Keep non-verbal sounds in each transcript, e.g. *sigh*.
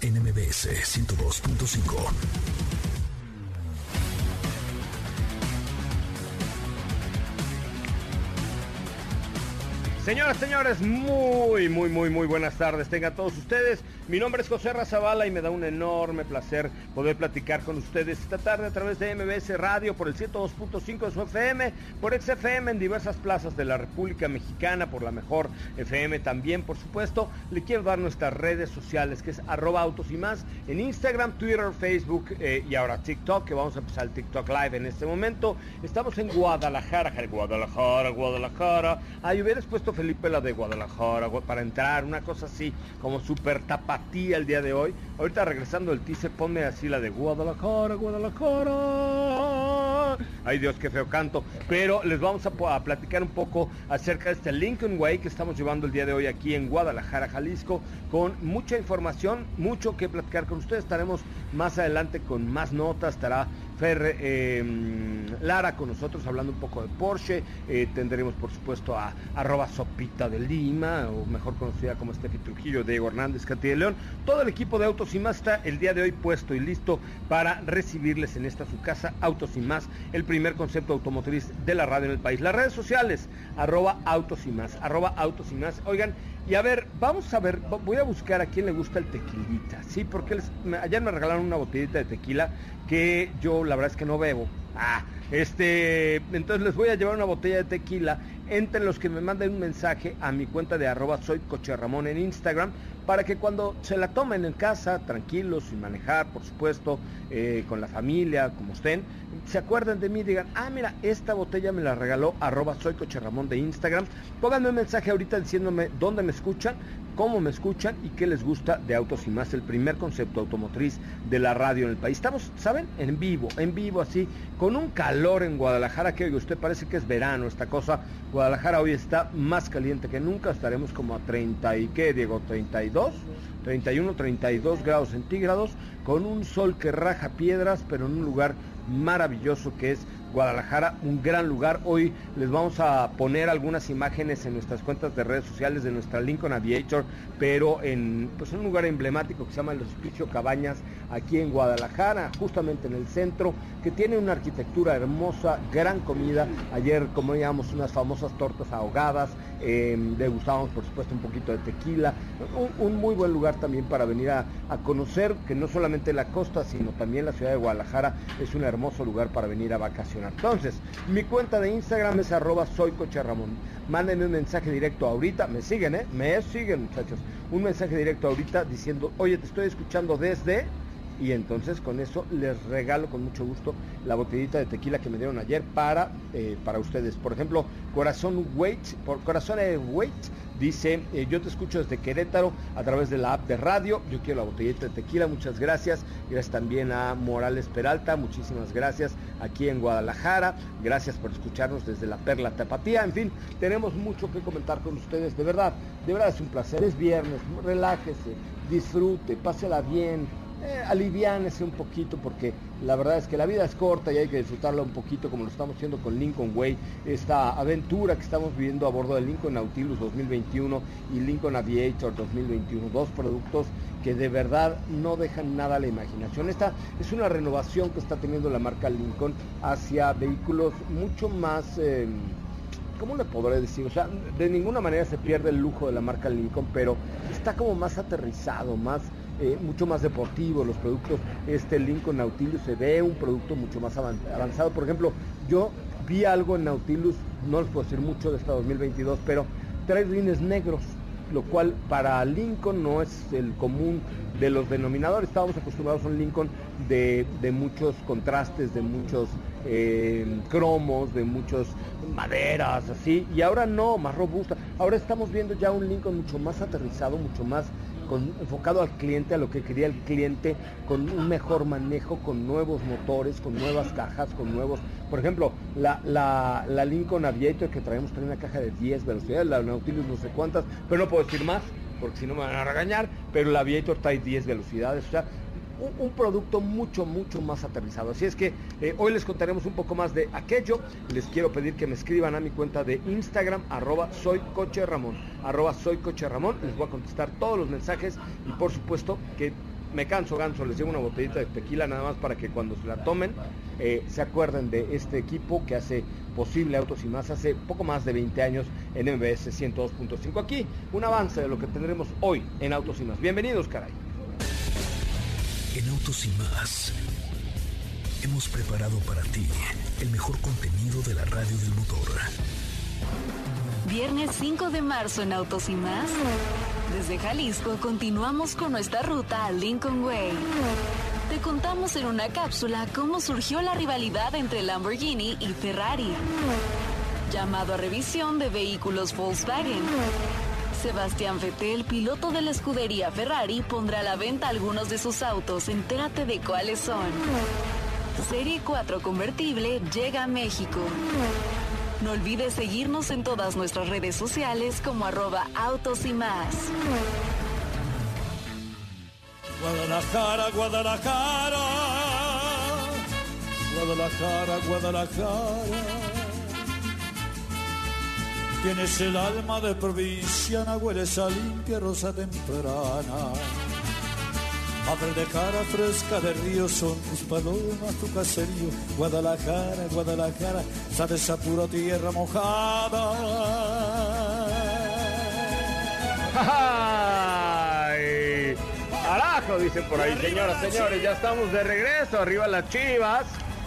NMBS 102.5. Señoras, señores, muy, muy, muy, muy buenas tardes. Tengan todos ustedes. Mi nombre es José Razabala y me da un enorme placer poder platicar con ustedes esta tarde a través de MBS Radio por el 102.5 de su FM, por XFM en diversas plazas de la República Mexicana, por la mejor FM también, por supuesto. Le quiero dar nuestras redes sociales, que es arroba autos y más, en Instagram, Twitter, Facebook eh, y ahora TikTok, que vamos a empezar el TikTok Live en este momento. Estamos en Guadalajara, Guadalajara, Guadalajara. Ahí hubieras puesto Felipe la de Guadalajara para entrar, una cosa así, como súper tapatía el día de hoy. Ahorita regresando el teaser, ponme así la de Guadalajara, Guadalajara. Ay Dios, qué feo canto. Pero les vamos a, a platicar un poco acerca de este Lincoln Way que estamos llevando el día de hoy aquí en Guadalajara, Jalisco, con mucha información, mucho que platicar con ustedes. Estaremos más adelante con más notas, estará Fer eh, Lara con nosotros hablando un poco de Porsche. Eh, tendremos por supuesto a arroba sopita de Lima, o mejor conocida como Steffi Trujillo, Diego Hernández, Castilla de León. Todo el equipo de Autos y Más está el día de hoy puesto y listo para recibirles en esta su casa, Autos y Más, el primer concepto automotriz de la radio en el país. Las redes sociales, arroba Autos y Más, arroba Autos y Más. Oigan, y a ver, vamos a ver, voy a buscar a quién le gusta el tequilita, ¿sí? Porque ayer me regalaron una botellita de tequila que yo la verdad es que no bebo. Ah, este, entonces les voy a llevar una botella de tequila entre los que me manden un mensaje a mi cuenta de arroba soy coche Ramón en Instagram para que cuando se la tomen en casa, tranquilos, sin manejar, por supuesto, eh, con la familia, como estén, se acuerden de mí y digan, ah, mira, esta botella me la regaló arroba soy de Instagram. Pónganme un mensaje ahorita diciéndome dónde me escuchan, cómo me escuchan y qué les gusta de Autos y Más, el primer concepto automotriz de la radio en el país. Estamos, ¿saben? En vivo, en vivo así, con un calor en Guadalajara que, oiga, usted parece que es verano esta cosa. Guadalajara hoy está más caliente que nunca, estaremos como a 30 y qué, Diego, 32, 31, 32 grados centígrados, con un sol que raja piedras, pero en un lugar maravilloso que es Guadalajara, un gran lugar. Hoy les vamos a poner algunas imágenes en nuestras cuentas de redes sociales de nuestra Lincoln Aviator, pero en pues, un lugar emblemático que se llama el Hospicio Cabañas, aquí en Guadalajara, justamente en el centro, que tiene una arquitectura hermosa, gran comida. Ayer comíamos unas famosas tortas ahogadas, eh, degustábamos por supuesto un poquito de tequila, un, muy buen lugar también para venir a, conocer que no solamente la costa, sino también la ciudad de Guadalajara es un hermoso lugar para venir a vacacionar. Entonces, mi cuenta de Instagram es arroba soy coche Ramón. Mándenme un mensaje directo ahorita, me siguen, ¿eh? Me siguen muchachos. Un mensaje directo ahorita diciendo, oye, te estoy escuchando desde y entonces con eso les regalo con mucho gusto la botellita de tequila que me dieron ayer para, eh, para ustedes. Por ejemplo, Corazón Wait, por Corazón Wait dice, eh, yo te escucho desde Querétaro a través de la app de radio, yo quiero la botellita de tequila, muchas gracias. Gracias también a Morales Peralta, muchísimas gracias aquí en Guadalajara, gracias por escucharnos desde la Perla Tapatía, en fin, tenemos mucho que comentar con ustedes, de verdad, de verdad es un placer, es viernes, relájese, disfrute, pásela bien eh, aliviánese un poquito porque la verdad es que la vida es corta y hay que disfrutarla un poquito como lo estamos haciendo con Lincoln Way, esta aventura que estamos viviendo a bordo del Lincoln Nautilus 2021 y Lincoln Aviator 2021, dos productos que de verdad no dejan nada a la imaginación. Esta es una renovación que está teniendo la marca Lincoln hacia vehículos mucho más... Eh, ¿cómo le podré decir? O sea, de ninguna manera se pierde el lujo de la marca Lincoln, pero está como más aterrizado, más eh, mucho más deportivo, los productos, este Lincoln Nautilus se ve un producto mucho más avanzado. Por ejemplo, yo vi algo en Nautilus, no les puedo decir mucho de esta 2022, pero trae rines negros, lo cual para Lincoln no es el común de los denominadores. Estábamos acostumbrados a un Lincoln de, muchos contrastes, de muchos eh, cromos, de muchas maderas, así, y ahora no, más robusta. Ahora estamos viendo ya un Lincoln mucho más aterrizado, mucho más enfocado al cliente, a lo que quería el cliente, con un mejor manejo, con nuevos motores, con nuevas cajas, con nuevos... Por ejemplo, la, la, Lincoln Aviator que traemos trae una caja de 10 velocidades, la Nautilus no sé cuántas, pero no puedo decir más, porque si no me van a regañar, pero la Aviator trae 10 velocidades, un, producto mucho, mucho más aterrizado. Así es que eh, hoy les contaremos un poco más de aquello. Les quiero pedir que me escriban a mi cuenta de Instagram, arroba soy coche Ramón, arroba soy coche Ramón. Les voy a contestar todos los mensajes y por supuesto que me canso ganso, les llevo una botellita de tequila nada más para que cuando se la tomen eh, se acuerden de este equipo que hace posible Autos y Más hace poco más de 20 años en MBS 102.5. Aquí un avance de lo que tendremos hoy en Autos y Más. Bienvenidos, caray. En Autos y más hemos preparado para ti el mejor contenido de la radio del motor. Viernes 5 de marzo en Autos y más. Desde Jalisco continuamos con nuestra ruta a Lincoln Way. Te contamos en una cápsula cómo surgió la rivalidad entre Lamborghini y Ferrari. Llamado a revisión de vehículos Volkswagen Sebastián Vettel, piloto de la escudería Ferrari, pondrá a la venta algunos de sus autos. Entérate de cuáles son. Serie 4 convertible llega a México. No olvides seguirnos en todas nuestras redes sociales como arroba autos y más. Guadalajara, Guadalajara. Guadalajara, Guadalajara. Tienes el alma de provinciana, hueles a limpia rosa temprana. Madre de cara fresca de río, son tus palomas, tu caserío. Guadalajara, Guadalajara, sabes a pura tierra mojada. ¡Ay! ¡Carajo! Dicen por ahí, señoras, señores, ya estamos de regreso, arriba las chivas.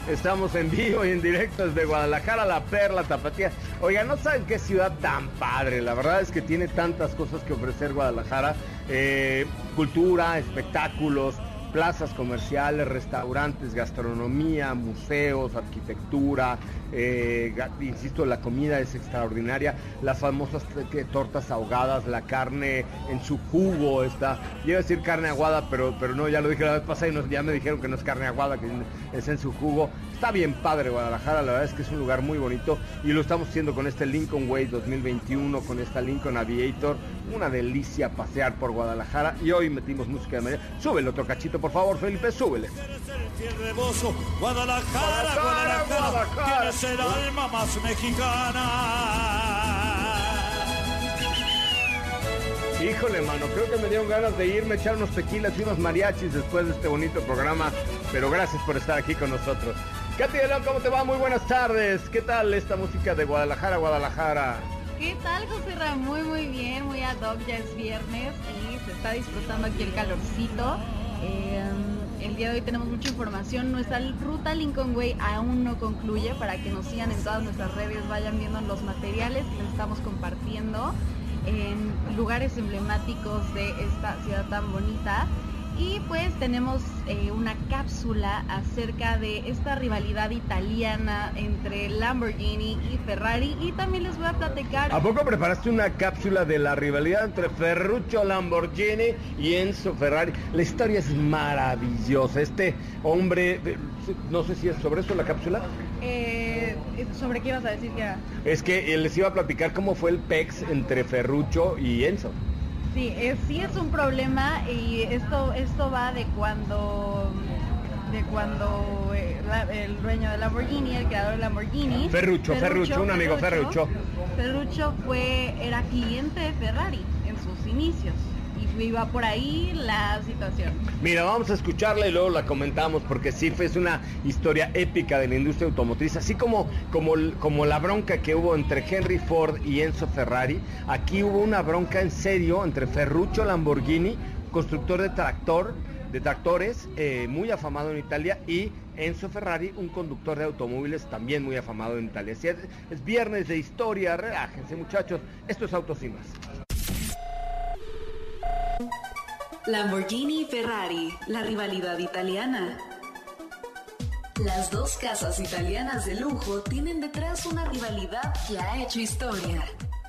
Estamos en vivo y en directo desde Guadalajara, La Perla, Tapatía. Oiga, no saben qué ciudad tan padre. La verdad es que tiene tantas cosas que ofrecer Guadalajara. Eh, cultura, espectáculos, plazas comerciales, restaurantes, gastronomía, museos, arquitectura, eh, insisto, la comida es extraordinaria, las famosas tortas ahogadas, la carne en su jugo está, iba a decir carne aguada, pero, pero no, ya lo dije la vez pasada y ya me dijeron que no es carne aguada, que es en su jugo. Está bien padre Guadalajara, la verdad es que es un lugar muy bonito y lo estamos haciendo con este Lincoln Way 2021, con esta Lincoln Aviator, una delicia pasear por Guadalajara y hoy metimos música de María. Súbele otro cachito, por favor, Felipe, súbele. Guadalajara, Guadalajara, el alma más mexicana. Híjole, mano, creo que me dieron ganas de irme a echar unos tequilas y unos mariachis después de este bonito programa, pero gracias por estar aquí con nosotros. Katy de León, ¿cómo te va? Muy buenas tardes. ¿Qué tal esta música de Guadalajara, Guadalajara? ¿Qué tal, José Ramón? Muy, muy bien, muy ad hoc, ya es viernes y se está disfrutando aquí el calorcito. Eh, el día de hoy tenemos mucha información. Nuestra ruta Lincoln Way aún no concluye para que nos sigan en todas nuestras redes, vayan viendo los materiales que estamos compartiendo en lugares emblemáticos de esta ciudad tan bonita. Y pues tenemos eh, una cápsula acerca de esta rivalidad italiana entre Lamborghini y Ferrari y también les voy a platicar... ¿A poco preparaste una cápsula de la rivalidad entre Ferruccio Lamborghini y Enzo Ferrari? La historia es maravillosa. Este hombre, eh, no sé si es sobre eso la cápsula. Eh, ¿Sobre qué ibas a decir que Es que les iba a platicar cómo fue el PEX entre Ferruccio y Enzo. Sí, es, sí es un problema y esto, esto va de cuando de cuando eh, el dueño de Lamborghini, el creador de Lamborghini, Ferruccio, Ferruccio, un amigo Ferruccio. Ferruccio fue era cliente de Ferrari en sus inicios iba por ahí la situación. Mira, vamos a escucharla y luego la comentamos porque sí es una historia épica de la industria automotriz, así como, como, como la bronca que hubo entre Henry Ford y Enzo Ferrari, aquí hubo una bronca en serio entre Ferruccio Lamborghini constructor de tractor, de tractores, eh, muy afamado en Italia, y Enzo Ferrari, un conductor de automóviles también muy afamado en Italia. es, es viernes de historia, relájense muchachos, esto es Autos y más. Lamborghini y Ferrari, la rivalidad italiana. Las dos casas italianas de lujo tienen detrás una rivalidad que ha hecho historia.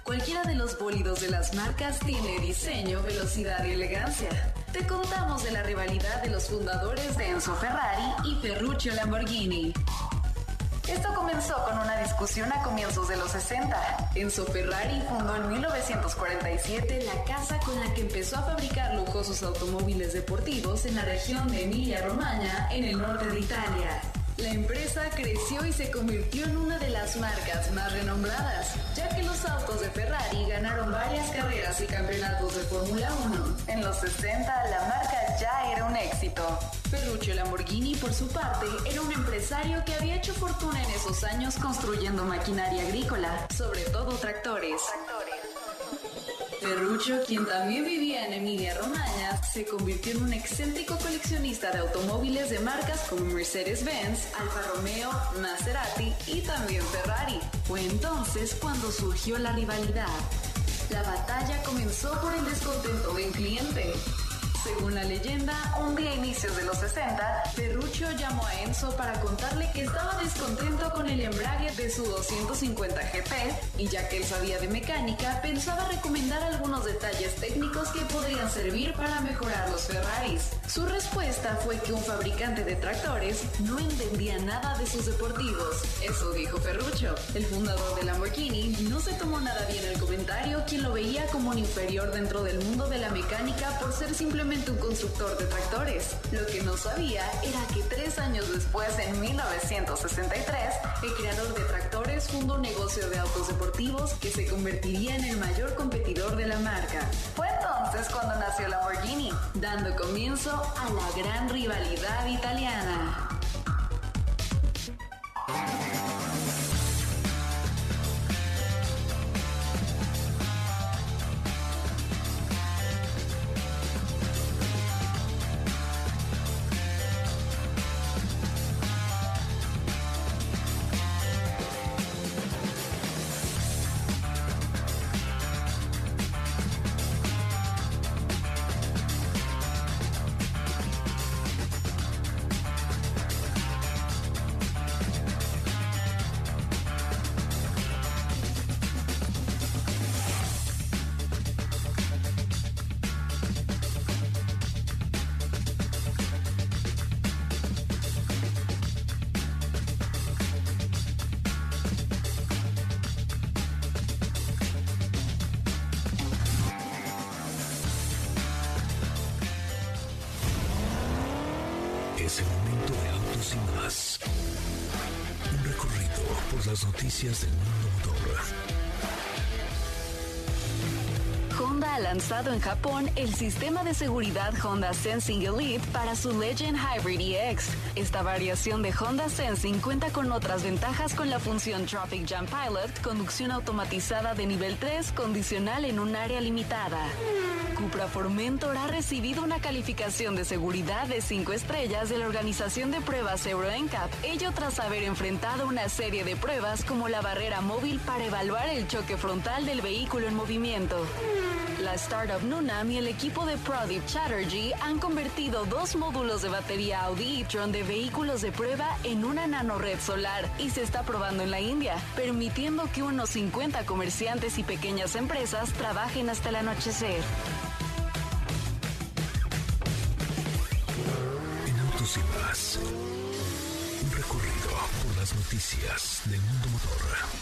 Cualquiera de los bólidos de las marcas tiene diseño, velocidad y elegancia. Te contamos de la rivalidad de los fundadores de Enzo Ferrari y Ferruccio Lamborghini. Esto comenzó con una discusión a comienzos de los 60. Enzo Ferrari fundó en 1947 la casa con la que empezó a fabricar lujosos automóviles deportivos en la región de Emilia-Romagna, en el norte de Italia. La empresa creció y se convirtió en una de las marcas más renombradas, ya que los autos de Ferrari ganaron varias carreras y campeonatos de Fórmula 1. En los 60 la ya era un éxito. Ferruccio Lamborghini, por su parte, era un empresario que había hecho fortuna en esos años construyendo maquinaria agrícola, sobre todo tractores. Ferruccio, quien también vivía en Emilia Romagna, se convirtió en un excéntrico coleccionista de automóviles de marcas como Mercedes-Benz, Alfa Romeo, Maserati y también Ferrari. Fue entonces cuando surgió la rivalidad. La batalla comenzó por el descontento de un cliente. Según la leyenda, un día a inicios de los 60, Ferruccio llamó a Enzo para contarle que estaba descontento con el embrague de su 250 GT y ya que él sabía de mecánica, pensaba recomendar algunos detalles técnicos que podrían servir para mejorar los Ferraris. Su respuesta fue que un fabricante de tractores no entendía nada de sus deportivos. Eso dijo Ferruccio. El fundador de Lamborghini no se tomó nada bien el comentario, quien lo veía como un inferior dentro del mundo de la mecánica por ser simplemente un constructor de tractores. Lo que no sabía era que tres años después, en 1963, el creador de tractores fundó un negocio de autos deportivos que se convertiría en el mayor competidor de la marca. Fue entonces cuando nació Lamborghini, dando comienzo a la gran rivalidad italiana. Ha lanzado en Japón el sistema de seguridad Honda Sensing Elite para su Legend Hybrid EX. Esta variación de Honda Sensing cuenta con otras ventajas con la función Traffic Jam Pilot, conducción automatizada de nivel 3, condicional en un área limitada. Cupra Formentor ha recibido una calificación de seguridad de 5 estrellas de la organización de pruebas Euro NCAP, ello tras haber enfrentado una serie de pruebas como la barrera móvil para evaluar el choque frontal del vehículo en movimiento. La startup Nunam y el equipo de Pradip Chatterjee han convertido dos módulos de batería Audi e-tron de vehículos de prueba en una nanored solar y se está probando en la India, permitiendo que unos 50 comerciantes y pequeñas empresas trabajen hasta el anochecer. Un recorrido por las noticias del mundo motor.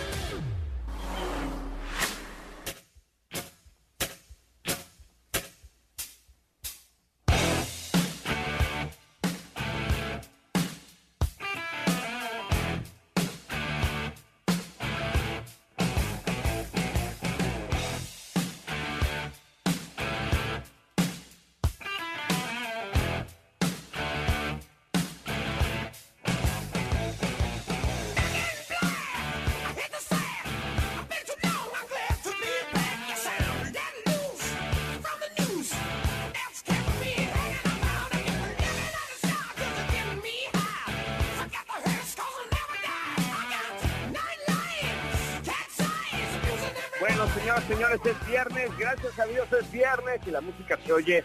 Señoras, señores, es viernes, gracias a Dios es viernes y la música se oye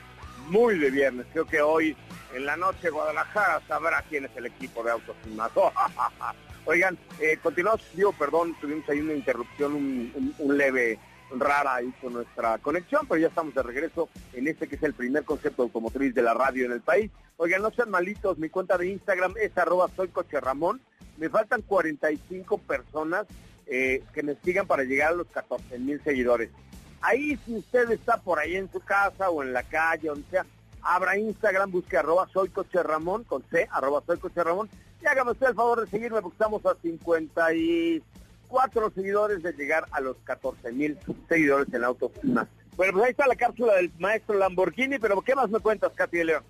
muy de viernes. Creo que hoy en la noche Guadalajara sabrá quién es el equipo de Autos. *laughs* Oigan, eh, continuamos, digo, perdón, tuvimos ahí una interrupción, un, leve rara ahí con nuestra conexión, pero ya estamos de regreso en este que es el primer concepto automotriz de la radio en el país. Oigan, no sean malitos, mi cuenta de Instagram es arroba soy coche Ramón. Me faltan 45 personas eh, que me sigan para llegar a los 14 mil seguidores. Ahí si usted está por ahí en su casa o en la calle, donde sea, abra Instagram, busque arroba soy coche Ramón, con C, arroba soy coche Ramón, y hágame usted el favor de seguirme porque estamos a 54 seguidores de llegar a los 14 mil seguidores en autoestima. Bueno, pues ahí está la cápsula del maestro Lamborghini, pero ¿qué más me cuentas, Katy de León?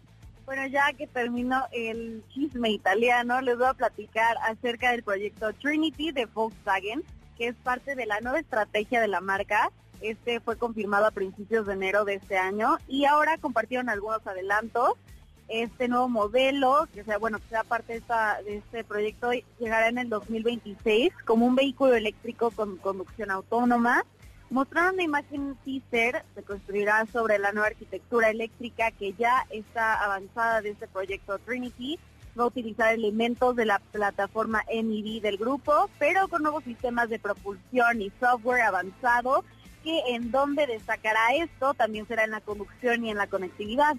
Bueno, ya que terminó el chisme italiano, les voy a platicar acerca del proyecto Trinity de Volkswagen, que es parte de la nueva estrategia de la marca. Este fue confirmado a principios de enero de este año y ahora compartieron algunos adelantos. Este nuevo modelo, que sea bueno, que sea parte de, esta, de este proyecto, llegará en el 2026 como un vehículo eléctrico con conducción autónoma mostraron una imagen teaser, se construirá sobre la nueva arquitectura eléctrica que ya está avanzada de este proyecto Trinity. Va a utilizar elementos de la plataforma MEV del grupo, pero con nuevos sistemas de propulsión y software avanzado, que en donde destacará esto también será en la conducción y en la conectividad.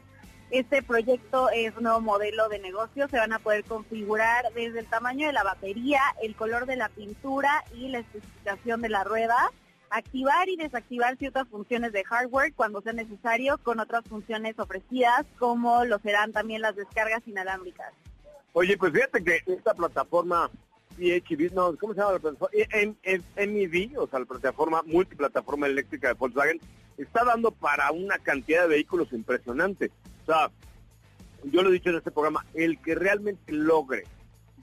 Este proyecto es un nuevo modelo de negocio, se van a poder configurar desde el tamaño de la batería, el color de la pintura y la especificación de la rueda activar y desactivar ciertas funciones de hardware cuando sea necesario con otras funciones ofrecidas como lo serán también las descargas inalámbricas. Oye, pues fíjate que esta plataforma PHEV, no, ¿cómo se llama la plataforma? MEV, o sea, la plataforma multiplataforma eléctrica de Volkswagen, está dando para una cantidad de vehículos impresionante. O sea, yo lo he dicho en este programa, el que realmente logre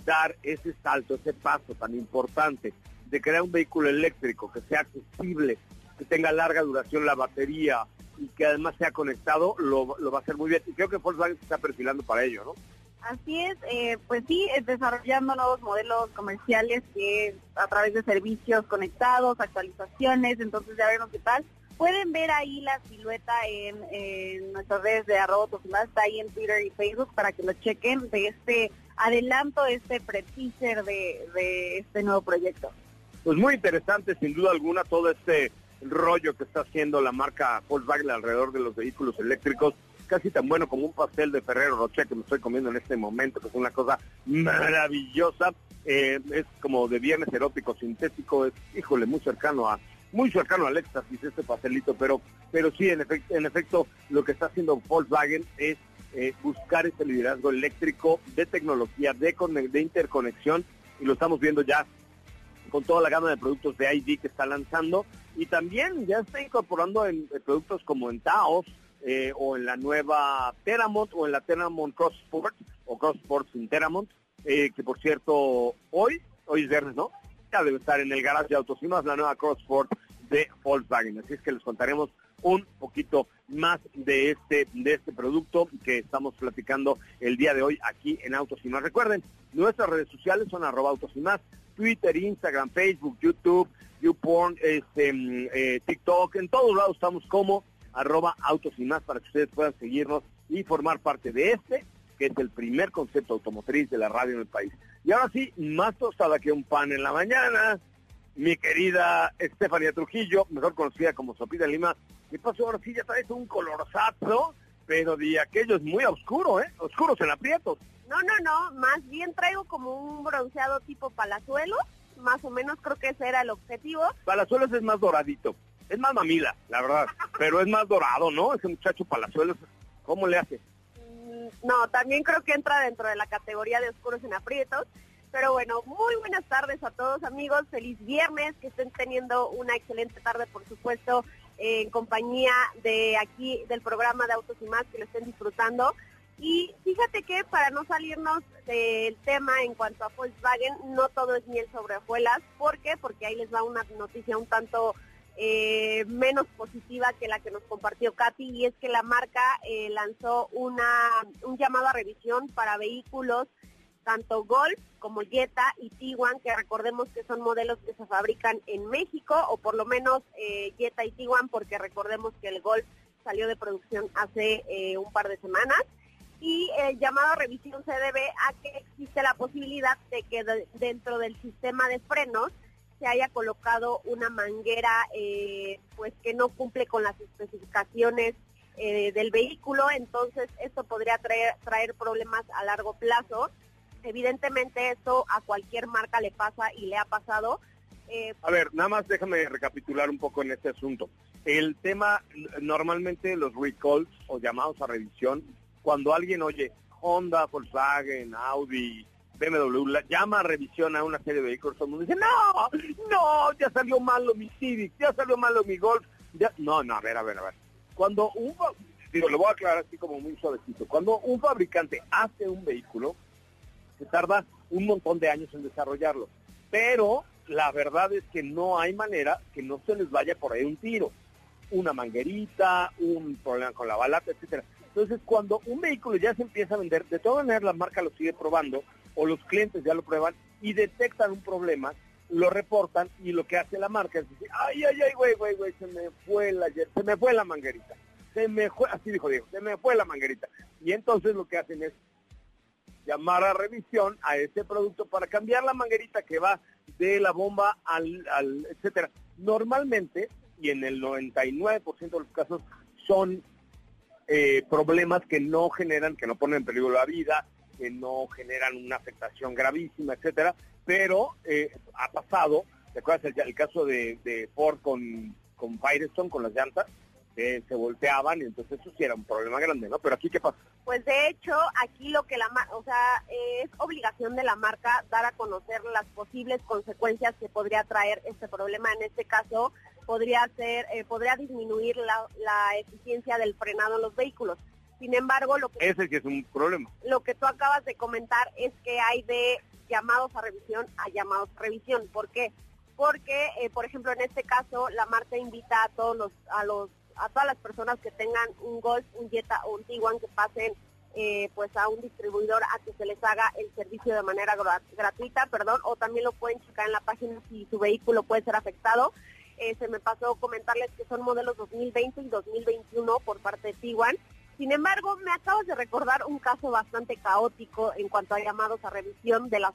dar ese salto, ese paso tan importante de crear un vehículo eléctrico que sea accesible, que tenga larga duración la batería y que además sea conectado, lo, va a hacer muy bien. Y creo que Volkswagen se está perfilando para ello, ¿no? Así es, eh, pues sí, desarrollando nuevos modelos comerciales que a través de servicios conectados, actualizaciones, entonces ya veremos qué tal. Pueden ver ahí la silueta en, nuestras redes de arroba está ahí en Twitter y Facebook para que lo chequen de este adelanto, este pre-teaser de este nuevo proyecto pues muy interesante sin duda alguna todo este rollo que está haciendo la marca Volkswagen alrededor de los vehículos eléctricos, casi tan bueno como un pastel de Ferrero Rocher que me estoy comiendo en este momento, que es una cosa maravillosa, eh, es como de viernes erótico sintético, es, híjole, muy cercano a muy cercano al éxtasis este pastelito, pero pero sí, en efecto, en efecto lo que está haciendo Volkswagen es eh, buscar ese liderazgo eléctrico de tecnología, de, de interconexión, y lo estamos viendo ya con toda la gama de productos de ID que está lanzando y también ya está incorporando en, productos como en Taos eh, o en la nueva Teramont o en la Teramont Cross Sport o Cross Sport sin Teramont, eh, que por cierto hoy, hoy es viernes, ¿no? Ya debe estar en el garage de autos y más la nueva Cross Sport de Volkswagen. Así es que les contaremos un poquito más de este, de este producto que estamos platicando el día de hoy aquí en Autos y más. Recuerden, nuestras redes sociales son arroba autos y más, Twitter, Instagram, Facebook, YouTube, YouPorn, este, mm, eh, TikTok, en todos lados estamos como arroba autos y más para que ustedes puedan seguirnos y formar parte de este, que es el primer concepto automotriz de la radio en el país. Y ahora sí, más tostada que un pan en la mañana, mi querida Estefanía Trujillo, mejor conocida como Sopita Lima. ¿Qué pasó? Ahora sí ya traes un colorzazo, pero de aquellos muy oscuro, ¿eh? Oscuros en aprietos. No, no, no, más bien traigo como un bronceado tipo palazuelos, más o menos creo que ese era el objetivo. Palazuelos es más doradito, es más mamila, la verdad, *laughs* pero es más dorado, ¿no? Ese muchacho Palazuelos, ¿cómo le hace? Mm, no, también creo que entra dentro de la categoría de oscuros en aprietos. Pero bueno, muy buenas tardes a todos amigos, feliz viernes, que estén teniendo una excelente tarde, por supuesto, en compañía de aquí del programa de Autos y Más, que lo estén disfrutando. Y fíjate que para no salirnos del tema en cuanto a Volkswagen, no todo es miel sobre hojuelas. ¿Por qué? Porque ahí les va una noticia un tanto eh, menos positiva que la que nos compartió Katy y es que la marca eh, lanzó una, un llamado a revisión para vehículos tanto Golf como Jetta y Tiguan, que recordemos que son modelos que se fabrican en México, o por lo menos eh, Jetta y Tiguan, porque recordemos que el Golf salió de producción hace eh, un par de semanas. Y el llamado a revisión se debe a que existe la posibilidad de que dentro del sistema de frenos se haya colocado una manguera eh, pues que no cumple con las especificaciones eh, del vehículo, entonces esto podría traer, traer problemas a largo plazo. Evidentemente esto a cualquier marca le pasa y le ha pasado. Eh, a ver, nada más déjame recapitular un poco en este asunto. El tema, normalmente los recalls o llamados a revisión, cuando alguien oye Honda, Volkswagen, Audi, BMW, la, llama a revisión a una serie de vehículos, todo el mundo dice, no, no, ya salió malo mi Civic, ya salió malo mi Golf. No, no, a ver, a ver, a ver. Cuando un, digo, lo voy a aclarar así como muy suavecito, cuando un fabricante hace un vehículo, se tarda un montón de años en desarrollarlo. Pero la verdad es que no hay manera que no se les vaya por ahí un tiro. Una manguerita, un problema con la balata, etcétera. Entonces, cuando un vehículo ya se empieza a vender, de todas maneras la marca lo sigue probando o los clientes ya lo prueban y detectan un problema, lo reportan y lo que hace la marca es decir, ay, ay, ay, güey, güey, güey, se me fue la, se me fue la manguerita. Se me fue, así dijo Diego, se me fue la manguerita. Y entonces lo que hacen es llamar a revisión a ese producto para cambiar la manguerita que va de la bomba al, al etcétera. Normalmente, y en el 99% de los casos, son eh, problemas que no generan, que no ponen en peligro la vida, que no generan una afectación gravísima, etcétera, pero eh, ha pasado, ¿te acuerdas el, caso de, de Ford con, con Firestone, con las llantas? que se volteaban y entonces eso sí era un problema grande, ¿no? Pero aquí qué pasa? Pues de hecho, aquí lo que la, o sea, es obligación de la marca dar a conocer las posibles consecuencias que podría traer este problema. En este caso, podría ser, eh, podría disminuir la, la eficiencia del frenado en los vehículos. Sin embargo, lo que ese que es un problema. Lo que tú acabas de comentar es que hay de llamados a revisión a llamados a revisión. ¿Por qué? Porque, eh, por ejemplo, en este caso, la marca invita a todos los, a los a todas las personas que tengan un Golf, un Jetta o un Tiguan que pasen eh, pues a un distribuidor a que se les haga el servicio de manera gratuita, perdón, o también lo pueden checar en la página si su vehículo puede ser afectado. Eh, se me pasó comentarles que son modelos 2020 y 2021 por parte de Tiguan. Sin embargo, me acabas de recordar un caso bastante caótico en cuanto a llamados a revisión de las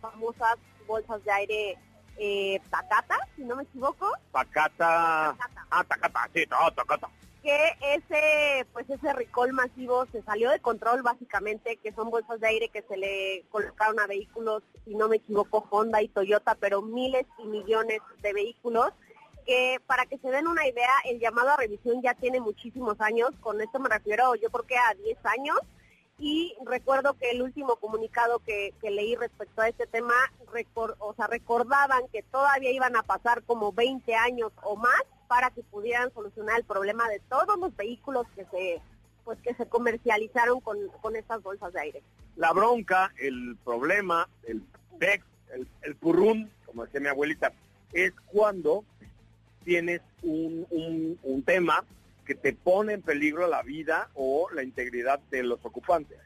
famosas bolsas de aire eh, Takata, si no me equivoco. Takata. Ah, Takata, sí, no, Takata. Que ese, pues ese recall masivo se salió de control básicamente, que son bolsas de aire que se le colocaron a vehículos, si no me equivoco, Honda y Toyota, pero miles y millones de vehículos que para que se den una idea, el llamado a revisión ya tiene muchísimos años, con esto me refiero yo creo que a 10 años, y recuerdo que el último comunicado que, leí respecto a este tema, o sea, recordaban que todavía iban a pasar como 20 años o más para que pudieran solucionar el problema de todos los vehículos que se pues que se comercializaron con, estas bolsas de aire. La bronca, el problema, el PEX, el, el como decía mi abuelita, es cuando tienes un, un tema que te pone en peligro la vida o la integridad de los ocupantes.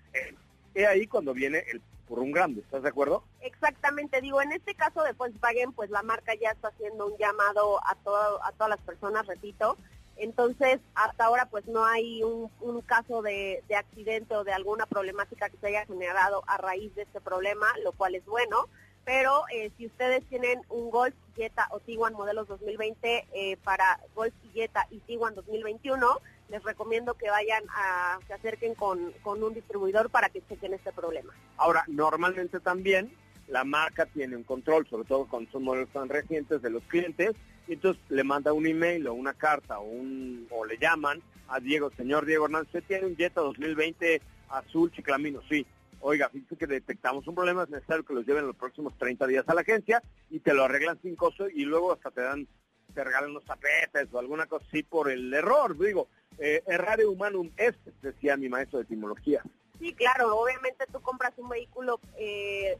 Es ahí cuando viene el por un grande, ¿estás de acuerdo? Exactamente, digo, en este caso de Volkswagen, pues la marca ya está haciendo un llamado a, todo, a todas las personas, repito, entonces hasta ahora pues no hay un, un caso de, de accidente o de alguna problemática que se haya generado a raíz de este problema, lo cual es bueno pero eh, si ustedes tienen un Golf, Jetta o Tiguan modelos 2020 eh, para Golf, Jetta y Tiguan 2021, les recomiendo que vayan a, se acerquen con, con un distribuidor para que chequen este problema. Ahora, normalmente también la marca tiene un control, sobre todo cuando son modelos tan recientes de los clientes, y entonces le manda un email o una carta o, un, o le llaman a Diego, señor Diego Hernández, ¿usted tiene un Jetta 2020 azul chiclamino? Sí oiga, fíjate que detectamos un problema, es necesario que los lleven los próximos 30 días a la agencia y te lo arreglan sin costo y luego hasta te dan, te regalan los tapetes o alguna cosa así por el error. Digo, eh, errare humanum est, decía mi maestro de etimología. Sí, claro, obviamente tú compras un vehículo eh,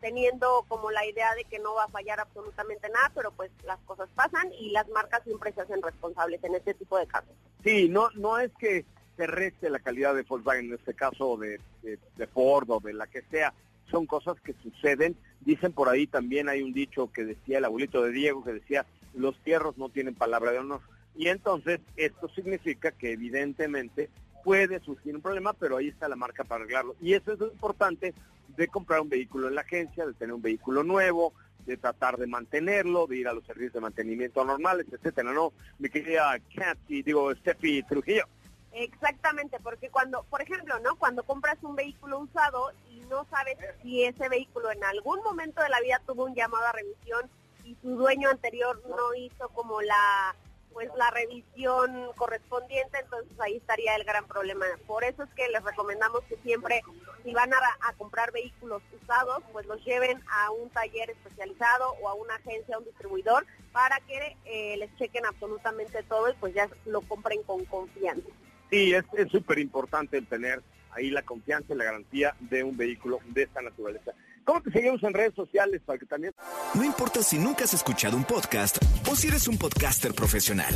teniendo como la idea de que no va a fallar absolutamente nada, pero pues las cosas pasan y las marcas siempre se hacen responsables en este tipo de casos. Sí, no, no es que se reste la calidad de Volkswagen, en este caso de, de, Ford o de la que sea, son cosas que suceden. Dicen por ahí también hay un dicho que decía el abuelito de Diego, que decía, los fierros no tienen palabra de honor. Y entonces esto significa que evidentemente puede surgir un problema, pero ahí está la marca para arreglarlo. Y eso es lo importante de comprar un vehículo en la agencia, de tener un vehículo nuevo, de tratar de mantenerlo, de ir a los servicios de mantenimiento normales, etcétera, ¿no? Mi querida Kathy, digo, Steffi Trujillo. Exactamente, porque cuando, por ejemplo, ¿no? Cuando compras un vehículo usado y no sabes si ese vehículo en algún momento de la vida tuvo un llamado a revisión y su dueño anterior no hizo como la pues la revisión correspondiente, entonces ahí estaría el gran problema. Por eso es que les recomendamos que siempre, si van a, comprar vehículos usados, pues los lleven a un taller especializado o a una agencia, a un distribuidor, para que eh, les chequen absolutamente todo y pues ya lo compren con confianza. Sí, es súper importante el tener ahí la confianza y la garantía de un vehículo de esta naturaleza. ¿Cómo te seguimos en redes sociales para que también... No importa si nunca has escuchado un podcast o si eres un podcaster profesional.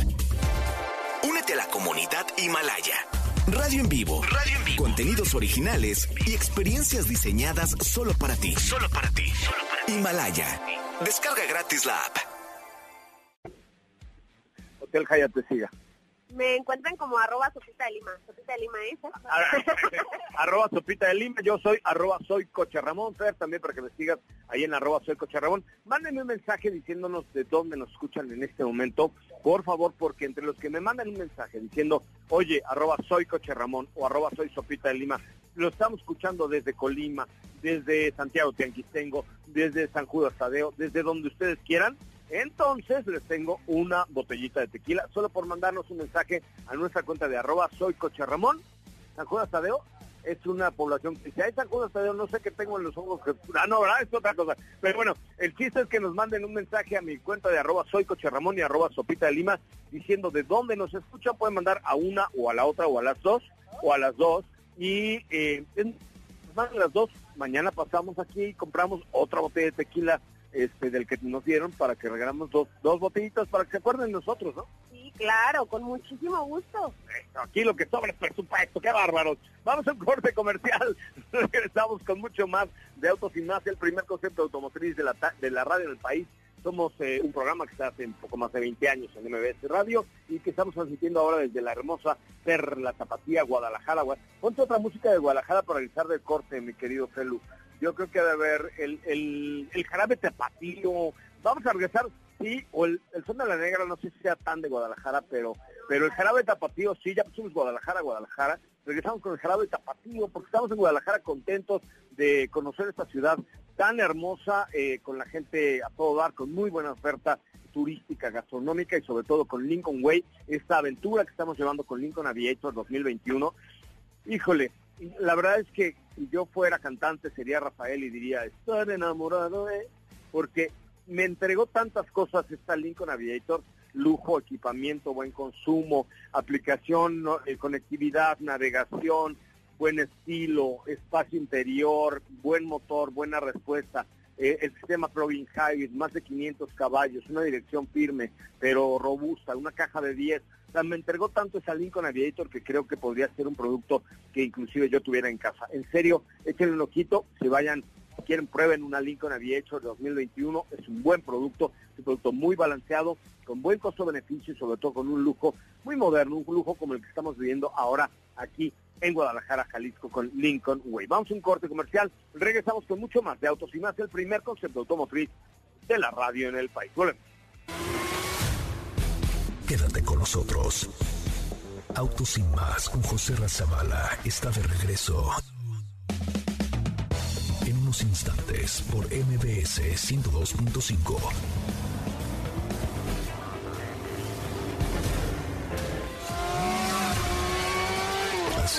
Únete a la comunidad Himalaya. Radio en vivo. Radio en vivo. Contenidos originales y experiencias diseñadas solo para ti. Solo para ti. Himalaya. Descarga gratis la app. Hotel Hyatt te siga. Me encuentran como arroba sopita de lima. Sopita de lima es. *laughs* arroba sopita de lima. Yo soy arroba soy Coche Ramón. También para que me sigas ahí en arroba soy Coche. Mándenme un mensaje diciéndonos de dónde nos escuchan en este momento. Por favor, porque entre los que me mandan un mensaje diciendo, oye, arroba soy Coche o arroba soy Sopita de Lima, lo estamos escuchando desde Colima, desde Santiago Tianquistengo, desde San Judas Tadeo, desde donde ustedes quieran entonces les tengo una botellita de tequila, solo por mandarnos un mensaje a nuestra cuenta de arroba soy Coche Ramón. San Juan Tadeo es una población que dice, ay San Juan Tadeo, no sé qué tengo en los ojos. Que... Ah, no, ¿verdad? Es otra cosa. Pero bueno, el chiste es que nos manden un mensaje a mi cuenta de arroba soy Coche Ramón y arroba Sopita de Lima diciendo de dónde nos escuchan. Pueden mandar a una o a la otra o a las dos o a las dos. Y eh, a las dos. Mañana pasamos aquí y compramos otra botella de tequila este, del que nos dieron para que regalamos dos, dos botellitas para que se acuerden de nosotros, ¿no? Sí, claro, con muchísimo gusto. Aquí lo que sobra es presupuesto, qué bárbaros. Vamos a un corte comercial, *laughs* regresamos con mucho más de Autos y Más, el primer concepto automotriz de la, de la radio en el país. Somos eh, un programa que está hace un poco más de 20 años en MBS Radio y que estamos transmitiendo ahora desde la hermosa Perla Tapatía, Guadalajara. Ponte otra música de Guadalajara para realizar del corte, mi querido Felu yo creo que debe haber el, el, el jarabe tapatío. Vamos a regresar, sí, o el, el son de la negra, no sé si sea tan de Guadalajara, pero pero el jarabe tapatío, sí, ya pusimos Guadalajara, Guadalajara. Regresamos con el jarabe tapatío, porque estamos en Guadalajara contentos de conocer esta ciudad tan hermosa, eh, con la gente a todo dar, con muy buena oferta turística, gastronómica y sobre todo con Lincoln Way, esta aventura que estamos llevando con Lincoln Aviator 2021. Híjole, la verdad es que si yo fuera cantante sería Rafael y diría, estoy enamorado de... Porque me entregó tantas cosas esta Lincoln Aviator, lujo, equipamiento, buen consumo, aplicación, eh, conectividad, navegación, buen estilo, espacio interior, buen motor, buena respuesta. Eh, el sistema plug-in hybrid, más de 500 caballos, una dirección firme, pero robusta, una caja de 10 me entregó tanto esa Lincoln Aviator que creo que podría ser un producto que inclusive yo tuviera en casa. En serio, échenle un ojito, si vayan, si quieren prueben una Lincoln Aviator 2021, es un buen producto, es un producto muy balanceado, con buen costo-beneficio y sobre todo con un lujo muy moderno, un lujo como el que estamos viviendo ahora aquí en Guadalajara, Jalisco, con Lincoln Way. Vamos a un corte comercial, regresamos con mucho más de autos y más, el primer concepto automotriz de la radio en el país. Volvemos. Quédate con nosotros. Autos sin más con José Razabala está de regreso. En unos instantes por MBS 102.5.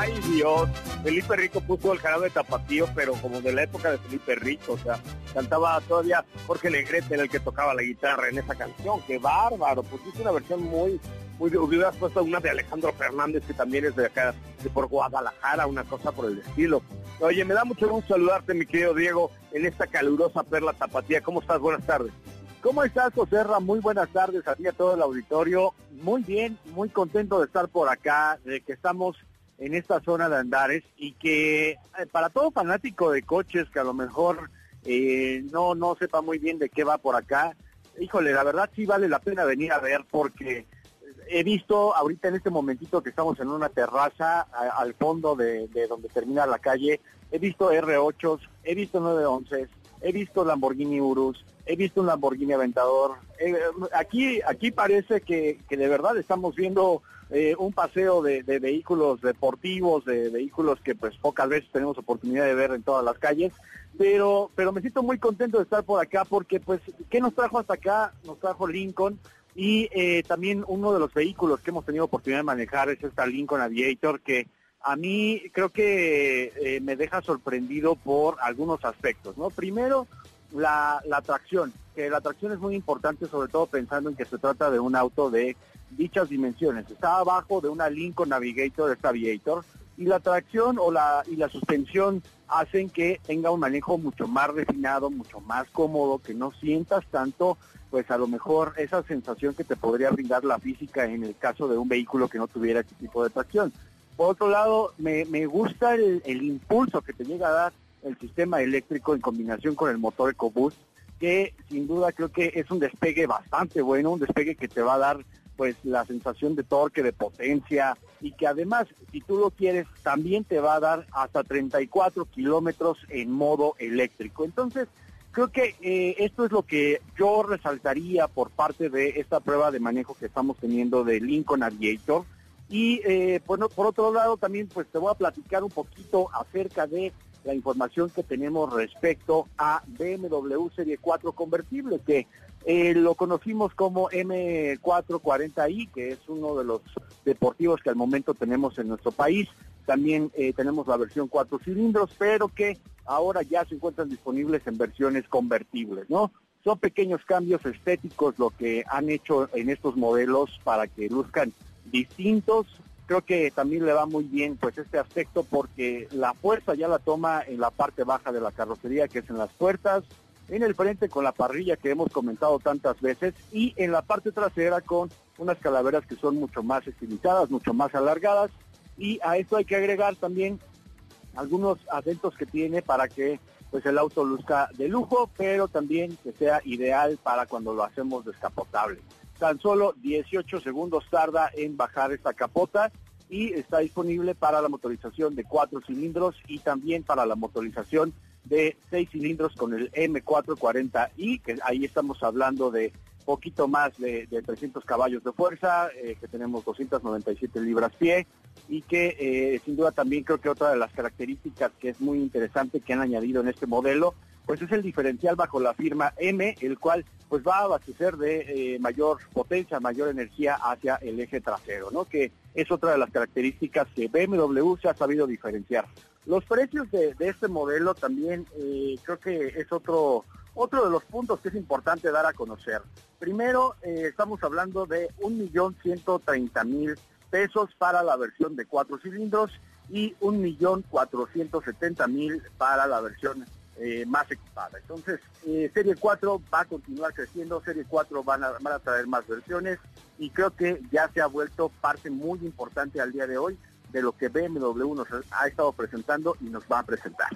Ay, Dios. Felipe Rico puso el jarabe de tapatío, pero como de la época de Felipe Rico. O sea, cantaba todavía Jorge Negrete, en el que tocaba la guitarra en esa canción. ¡Qué bárbaro! Pues es una versión muy, muy... Hubieras puesto una de Alejandro Fernández, que también es de acá, de por Guadalajara, una cosa por el estilo. Oye, me da mucho gusto saludarte, mi querido Diego, en esta calurosa perla tapatía. ¿Cómo estás? Buenas tardes. ¿Cómo estás, José Muy buenas tardes a ti a todo el auditorio. Muy bien, muy contento de estar por acá, de que estamos en esta zona de Andares y que eh, para todo fanático de coches que a lo mejor eh, no, no sepa muy bien de qué va por acá, híjole, la verdad sí vale la pena venir a ver porque he visto ahorita en este momentito que estamos en una terraza al fondo de, de, donde termina la calle, he visto R8, he visto 911, he visto Lamborghini Urus, he visto un Lamborghini Aventador. Eh, aquí, aquí parece que, de verdad estamos viendo eh, un paseo de, vehículos deportivos, de vehículos que pues pocas veces tenemos oportunidad de ver en todas las calles. Pero, pero me siento muy contento de estar por acá porque pues, ¿qué nos trajo hasta acá? Nos trajo Lincoln y eh, también uno de los vehículos que hemos tenido oportunidad de manejar es esta Lincoln Aviator que a mí creo que me deja sorprendido por algunos aspectos, ¿no? Primero, la, la tracción, la tracción es muy importante, sobre todo pensando en que se trata de un auto de dichas dimensiones. Está abajo de una Lincoln Navigator, esta Aviator, y la tracción o la, y la suspensión hacen que tenga un manejo mucho más refinado, mucho más cómodo, que no sientas tanto, pues a lo mejor esa sensación que te podría brindar la física en el caso de un vehículo que no tuviera este tipo de tracción. Por otro lado, me, me gusta el, el impulso que te llega a dar el sistema eléctrico en combinación con el motor EcoBoost, que sin duda creo que es un despegue bastante bueno, un despegue que te va a dar pues la sensación de torque, de potencia y que además, si tú lo quieres, también te va a dar hasta 34 kilómetros en modo eléctrico. Entonces, creo que eh, esto es lo que yo resaltaría por parte de esta prueba de manejo que estamos teniendo de Lincoln Aviator. Y eh, por otro lado, también pues te voy a platicar un poquito acerca de la información que tenemos respecto a BMW Serie 4 convertible, que eh, lo conocimos como M440i, que es uno de los deportivos que al momento tenemos en nuestro país. También eh, tenemos la versión cuatro cilindros, pero que ahora ya se encuentran disponibles en versiones convertibles, ¿no? Son pequeños cambios estéticos lo que han hecho en estos modelos para que luzcan distintos, creo que también le va muy bien pues este aspecto porque la fuerza ya la toma en la parte baja de la carrocería que es en las puertas, en el frente con la parrilla que hemos comentado tantas veces y en la parte trasera con unas calaveras que son mucho más estilizadas, mucho más alargadas y a esto hay que agregar también algunos acentos que tiene para que pues el auto luzca de lujo, pero también que sea ideal para cuando lo hacemos descapotable. Tan solo 18 segundos tarda en bajar esta capota y está disponible para la motorización de cuatro cilindros y también para la motorización de seis cilindros con el M440i, que ahí estamos hablando de poquito más de, 300 caballos de fuerza, eh, que tenemos 297 libras pie y que eh, sin duda también creo que otra de las características que es muy interesante que han añadido en este modelo pues es el diferencial bajo la firma M, el cual pues va a abastecer de eh, mayor potencia, mayor energía hacia el eje trasero, ¿no? Que es otra de las características que BMW se ha sabido diferenciar. Los precios de, este modelo también eh, creo que es otro otro de los puntos que es importante dar a conocer. Primero, estamos hablando de 1.130.000 pesos para la versión de cuatro cilindros y 1.470.000 para la versión eh, más equipada. Entonces, eh, Serie 4 va a continuar creciendo, Serie 4 van a, van a traer más versiones y creo que ya se ha vuelto parte muy importante al día de hoy de lo que BMW nos ha estado presentando y nos va a presentar.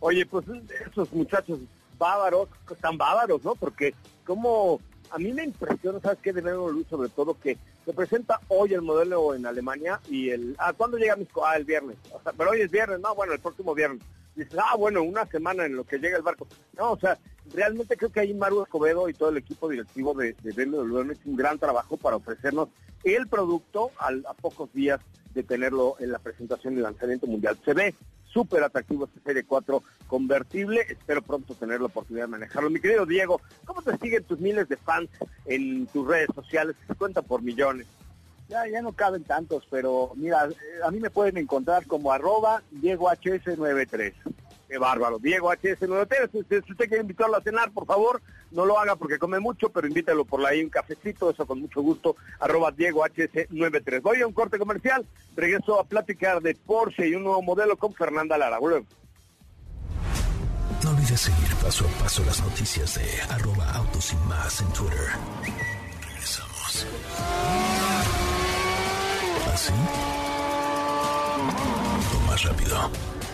Oye, pues esos muchachos bávaros, están bávaros, ¿no? Porque como a mí me impresiona, ¿sabes qué? De BMW sobre todo que se presenta hoy el modelo en Alemania y el... Ah, ¿cuándo llega Misco? Ah, el viernes. Pero hoy es viernes, no, bueno, el próximo viernes dices, ah, bueno, una semana en lo que llega el barco. No, o sea, realmente creo que ahí Maru Escobedo y todo el equipo directivo de, BMW han hecho un gran trabajo para ofrecernos el producto a pocos días de tenerlo en la presentación y lanzamiento mundial. Se ve súper atractivo este Serie 4 convertible. Espero pronto tener la oportunidad de manejarlo. Mi querido Diego, ¿cómo te siguen tus miles de fans en tus redes sociales se cuentan por millones? Ya, ya no caben tantos, pero mira, eh, a mí me pueden encontrar como arroba Diego HS93. Qué bárbaro, Diego HS93. Si, si usted quiere invitarlo a cenar, por favor, no lo haga porque come mucho, pero invítalo por ahí un cafecito, eso con mucho gusto, arroba Diego HS93. Voy a un corte comercial, regreso a platicar de Porsche y un nuevo modelo con Fernanda Lara. Volvemos. No olvides seguir paso a paso las noticias de arroba autos y más en Twitter. Regresamos. ¿Así? O más rápido.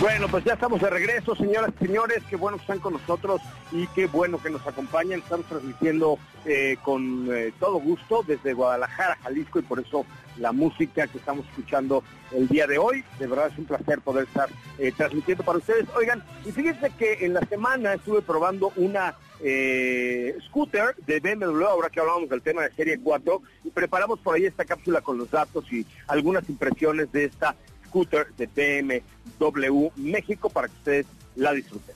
Bueno, pues ya estamos de regreso, señoras y señores. Qué bueno que están con nosotros y qué bueno que nos acompañan. Estamos transmitiendo eh, con eh, todo gusto desde Guadalajara, Jalisco, y por eso la música que estamos escuchando el día de hoy. De verdad es un placer poder estar eh, transmitiendo para ustedes. Oigan, y fíjense que en la semana estuve probando una scooter de BMW, ahora que hablamos del tema de Serie 4, y preparamos por ahí esta cápsula con los datos y algunas impresiones de esta scooter de BMW México para que ustedes la disfruten.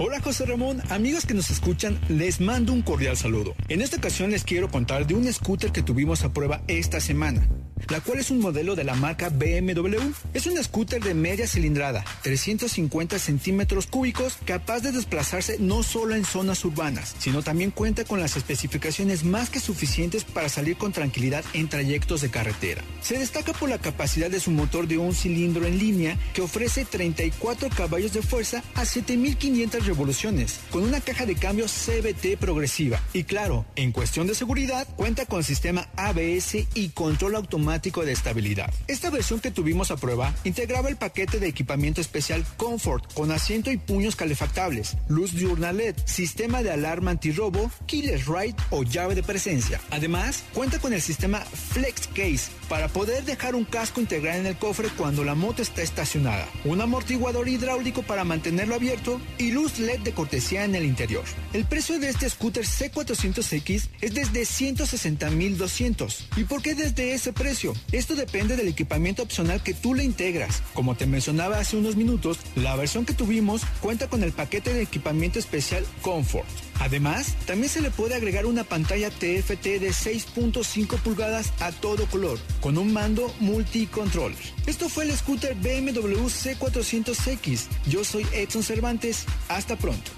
Hola José Ramón, amigos que nos escuchan, les mando un cordial saludo. En esta ocasión les quiero contar de un scooter que tuvimos a prueba esta semana, la cual es un modelo de la marca BMW. Es un scooter de media cilindrada, 350 centímetros cúbicos, capaz de desplazarse no solo en zonas urbanas, sino también cuenta con las especificaciones más que suficientes para salir con tranquilidad en trayectos de carretera. Se destaca por la capacidad de su motor de un cilindro en línea que ofrece 34 caballos de fuerza a 7500 revoluciones, con una caja de cambio CBT progresiva. Y claro, en cuestión de seguridad, cuenta con sistema ABS y control automático de estabilidad. Esta versión que tuvimos a prueba integraba el paquete de equipamiento especial Comfort con asiento y puños calefactables, luz diurna LED, sistema de alarma antirrobo, keyless ride o llave de presencia. Además, cuenta con el sistema Flex Case para poder dejar un casco integral en el cofre cuando la moto está estacionada, un amortiguador hidráulico para mantenerlo abierto y luz LED de cortesía en el interior. El precio de este scooter C400X es desde 160.200. ¿Y por qué desde ese precio? Esto depende del equipamiento opcional que tú le integras. Como te mencionaba hace unos minutos, la versión que tuvimos cuenta con el paquete de equipamiento especial Comfort. Además, también se le puede agregar una pantalla TFT de 6.5 pulgadas a todo color, con un mando multicontrol. Esto fue el scooter BMW C400X. Yo soy Edson Cervantes. Hasta pronto.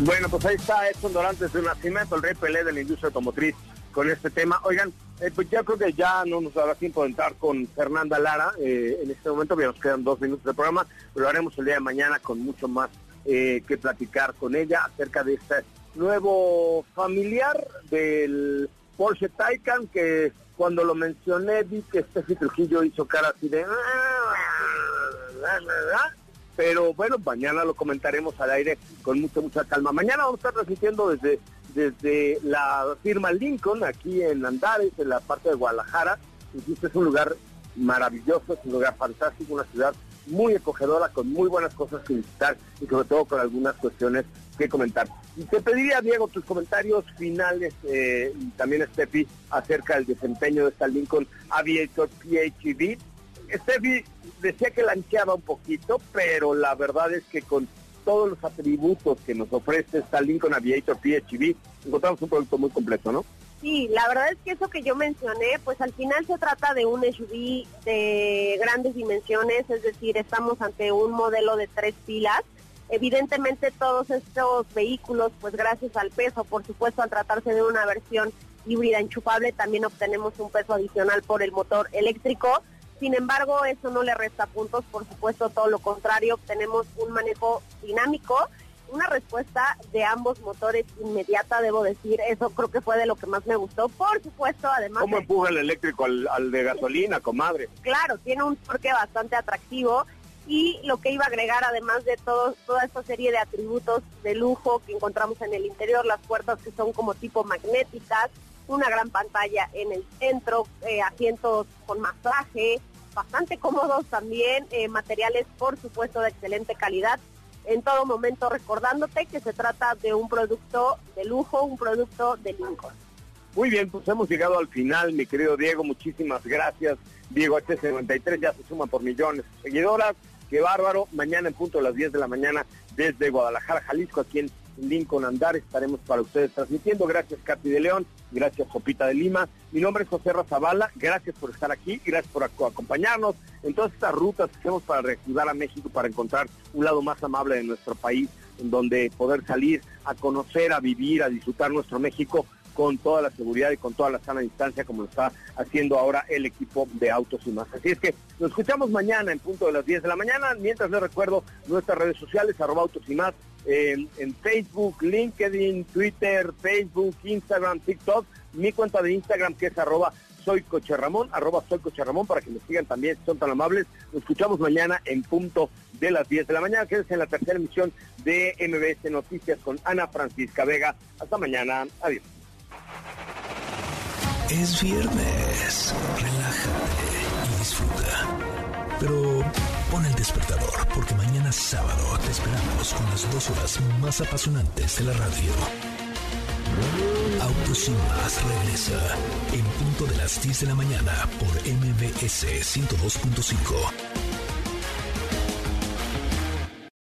Bueno, pues ahí está Edson Dorantes de Nacimiento, el rey Pelé de la industria automotriz con este tema. Oigan, eh, pues yo creo que ya no nos dará tiempo de entrar con Fernanda Lara eh, en este momento, ya nos quedan dos minutos de programa, pero lo haremos el día de mañana con mucho más eh, que platicar con ella acerca de este nuevo familiar del Porsche Taycan que cuando lo mencioné vi que Steffi Trujillo hizo cara así de... Pero bueno, mañana lo comentaremos al aire con mucha, mucha calma. Mañana vamos a estar transmitiendo desde, desde la firma Lincoln, aquí en Andares, en la parte de Guadalajara. Insisto, es un lugar maravilloso, es un lugar fantástico, una ciudad muy acogedora, con muy buenas cosas que visitar y sobre todo con algunas cuestiones que comentar. Y te pediría, Diego, tus comentarios finales eh, y también, Steffi, acerca del desempeño de esta Lincoln Aviator PHEV. Steffi decía que lancheaba un poquito, pero la verdad es que con todos los atributos que nos ofrece esta Lincoln Aviator PHEV, encontramos un producto muy completo, ¿no? Sí, la verdad es que eso que yo mencioné, pues al final se trata de un SUV de grandes dimensiones, es decir, estamos ante un modelo de tres pilas. Evidentemente todos estos vehículos, pues gracias al peso, por supuesto al tratarse de una versión híbrida enchufable, también obtenemos un peso adicional por el motor eléctrico. Sin embargo, eso no le resta puntos, por supuesto todo lo contrario, obtenemos un manejo dinámico una respuesta de ambos motores inmediata, debo decir, eso creo que fue de lo que más me gustó. Por supuesto, además... ¿Cómo empuja el eléctrico al, de gasolina, comadre? Claro, tiene un torque bastante atractivo y lo que iba a agregar además de todo, toda esta serie de atributos de lujo que encontramos en el interior, las puertas que son como tipo magnéticas, una gran pantalla en el centro, eh, asientos con masaje, bastante cómodos también, eh, materiales por supuesto de excelente calidad. En todo momento recordándote que se trata de un producto de lujo, un producto de Lincoln. Muy bien, pues hemos llegado al final, mi querido Diego, muchísimas gracias. Diego H93 ya se suma por millones de seguidoras. Qué bárbaro. Mañana en punto de las 10 de la mañana desde Guadalajara, Jalisco, aquí en Lincoln Andar, estaremos para ustedes transmitiendo. Gracias, Katy de León. Gracias, Jopita de Lima. Mi nombre es José Razabala. Gracias por estar aquí. Gracias por acompañarnos en todas estas rutas que hacemos para reactivar a México, para encontrar un lado más amable de nuestro país, en donde poder salir a conocer, a vivir, a disfrutar nuestro México con toda la seguridad y con toda la sana distancia como lo está haciendo ahora el equipo de Autos y más. Así es que nos escuchamos mañana en punto de las 10 de la mañana. Mientras les recuerdo nuestras redes sociales, arroba Autos y más, en, Facebook, LinkedIn, Twitter, Facebook, Instagram, TikTok, mi cuenta de Instagram que es arroba soy Coche arroba soy Coche para que me sigan también, si son tan amables. Nos escuchamos mañana en punto de las 10 de la mañana. Quédense en la tercera emisión de MBS Noticias con Ana Francisca Vega. Hasta mañana. Adiós. Es viernes. Relájate y disfruta. Pero pon el despertador porque mañana sábado te esperamos con las dos horas más apasionantes de la radio. Autos y más regresa en punto de las 10 de la mañana por MBS 102.5.